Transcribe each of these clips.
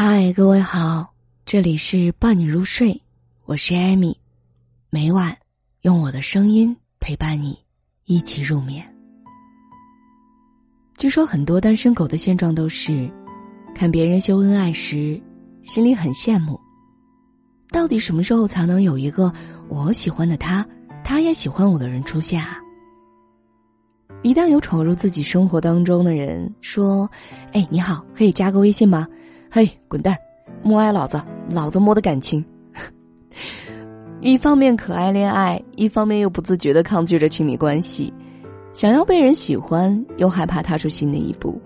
嗨，各位好，这里是伴你入睡，我是艾米，每晚用我的声音陪伴你一起入眠。据说很多单身狗的现状都是，看别人秀恩爱时，心里很羡慕。到底什么时候才能有一个我喜欢的他，他也喜欢我的人出现啊？一旦有闯入自己生活当中的人说：“哎，你好，可以加个微信吗？”嘿，滚蛋！摸爱老子，老子摸的感情。一方面可爱恋爱，一方面又不自觉的抗拒着亲密关系，想要被人喜欢，又害怕踏出新的一步。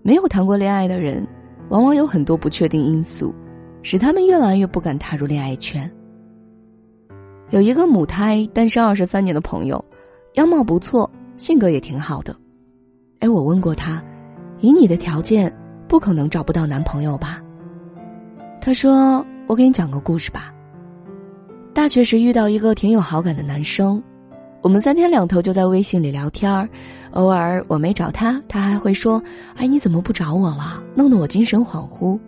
没有谈过恋爱的人，往往有很多不确定因素，使他们越来越不敢踏入恋爱圈。有一个母胎单身二十三年的朋友，样貌不错，性格也挺好的。哎，我问过他，以你的条件。不可能找不到男朋友吧？他说：“我给你讲个故事吧。大学时遇到一个挺有好感的男生，我们三天两头就在微信里聊天儿。偶尔我没找他，他还会说：‘哎，你怎么不找我了？’弄得我精神恍惚。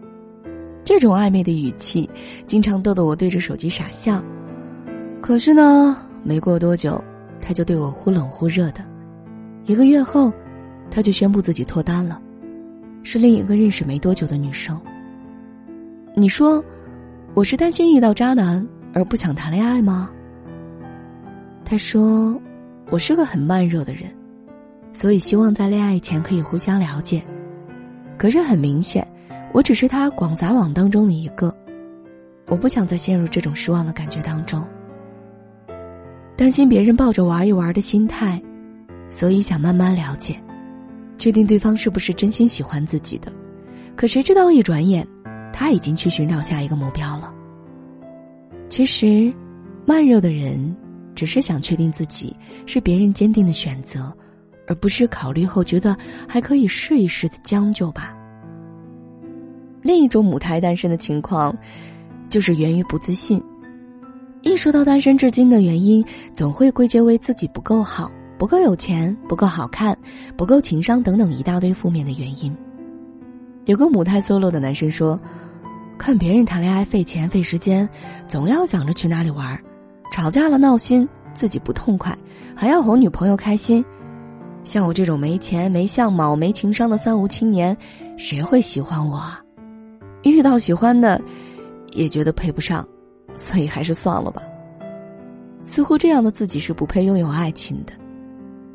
这种暧昧的语气，经常逗得我对着手机傻笑。可是呢，没过多久，他就对我忽冷忽热的。一个月后，他就宣布自己脱单了。”是另一个认识没多久的女生。你说，我是担心遇到渣男而不想谈恋爱吗？他说，我是个很慢热的人，所以希望在恋爱前可以互相了解。可是很明显，我只是他广撒网当中的一个，我不想再陷入这种失望的感觉当中。担心别人抱着玩一玩的心态，所以想慢慢了解。确定对方是不是真心喜欢自己的，可谁知道一转眼，他已经去寻找下一个目标了。其实，慢热的人只是想确定自己是别人坚定的选择，而不是考虑后觉得还可以试一试的将就吧。另一种母胎单身的情况，就是源于不自信。一说到单身至今的原因，总会归结为自己不够好。不够有钱，不够好看，不够情商，等等一大堆负面的原因。有个母胎 solo 的男生说：“看别人谈恋爱费钱费时间，总要想着去哪里玩，吵架了闹心，自己不痛快，还要哄女朋友开心。像我这种没钱、没相貌、没情商的三无青年，谁会喜欢我啊？遇到喜欢的，也觉得配不上，所以还是算了吧。似乎这样的自己是不配拥有爱情的。”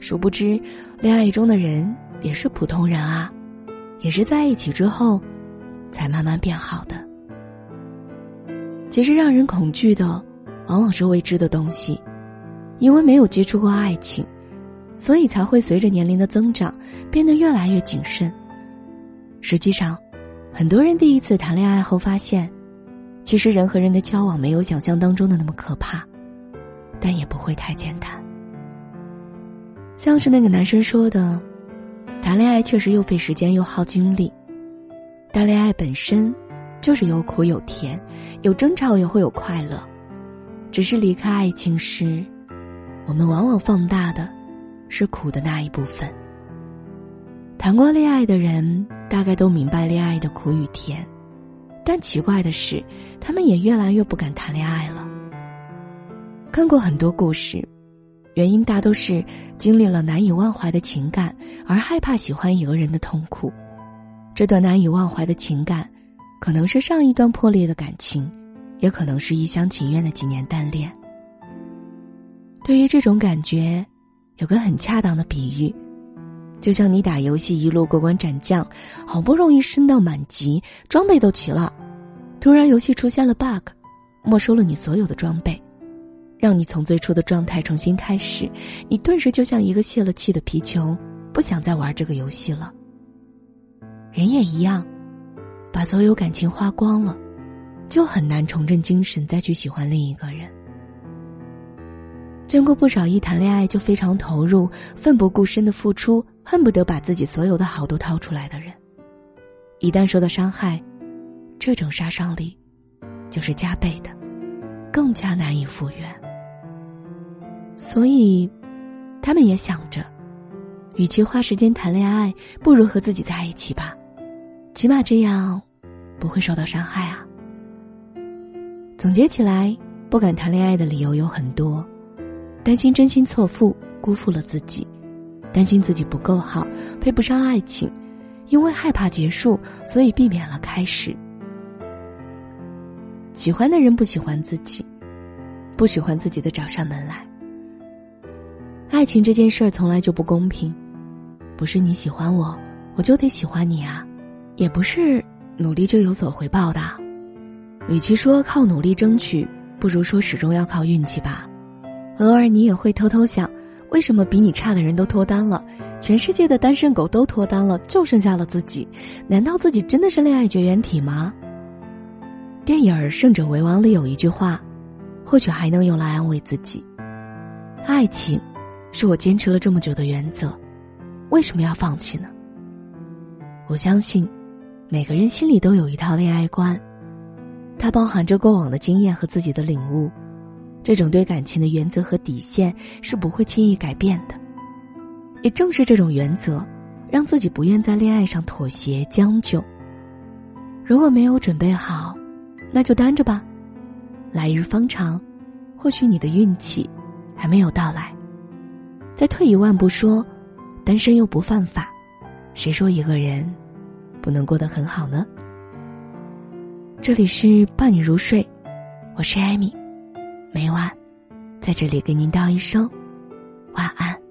殊不知，恋爱中的人也是普通人啊，也是在一起之后，才慢慢变好的。其实让人恐惧的，往往是未知的东西，因为没有接触过爱情，所以才会随着年龄的增长变得越来越谨慎。实际上，很多人第一次谈恋爱后发现，其实人和人的交往没有想象当中的那么可怕，但也不会太简单。像是那个男生说的，谈恋爱确实又费时间又耗精力，但恋爱本身就是有苦有甜，有争吵也会有快乐，只是离开爱情时，我们往往放大的是苦的那一部分。谈过恋爱的人大概都明白恋爱的苦与甜，但奇怪的是，他们也越来越不敢谈恋爱了。看过很多故事。原因大都是经历了难以忘怀的情感，而害怕喜欢一个人的痛苦。这段难以忘怀的情感，可能是上一段破裂的感情，也可能是一厢情愿的几年单恋。对于这种感觉，有个很恰当的比喻，就像你打游戏一路过关斩将，好不容易升到满级，装备都齐了，突然游戏出现了 bug，没收了你所有的装备。让你从最初的状态重新开始，你顿时就像一个泄了气的皮球，不想再玩这个游戏了。人也一样，把所有感情花光了，就很难重振精神再去喜欢另一个人。见过不少一谈恋爱就非常投入、奋不顾身的付出，恨不得把自己所有的好都掏出来的人，一旦受到伤害，这种杀伤力就是加倍的，更加难以复原。所以，他们也想着，与其花时间谈恋爱，不如和自己在一起吧，起码这样，不会受到伤害啊。总结起来，不敢谈恋爱的理由有很多：担心真心错付，辜负了自己；担心自己不够好，配不上爱情；因为害怕结束，所以避免了开始。喜欢的人不喜欢自己，不喜欢自己的找上门来。爱情这件事儿从来就不公平，不是你喜欢我，我就得喜欢你啊，也不是努力就有所回报的。与其说靠努力争取，不如说始终要靠运气吧。偶尔你也会偷偷想，为什么比你差的人都脱单了，全世界的单身狗都脱单了，就剩下了自己？难道自己真的是恋爱绝缘体吗？电影《胜者为王》里有一句话，或许还能用来安慰自己：爱情，是我坚持了这么久的原则，为什么要放弃呢？我相信，每个人心里都有一套恋爱观。它包含着过往的经验和自己的领悟，这种对感情的原则和底线是不会轻易改变的。也正是这种原则，让自己不愿在恋爱上妥协将就。如果没有准备好，那就单着吧。来日方长，或许你的运气还没有到来。再退一万步说，单身又不犯法，谁说一个人不能过得很好呢？这里是伴你入睡，我是艾米，每晚在这里给您道一声晚安。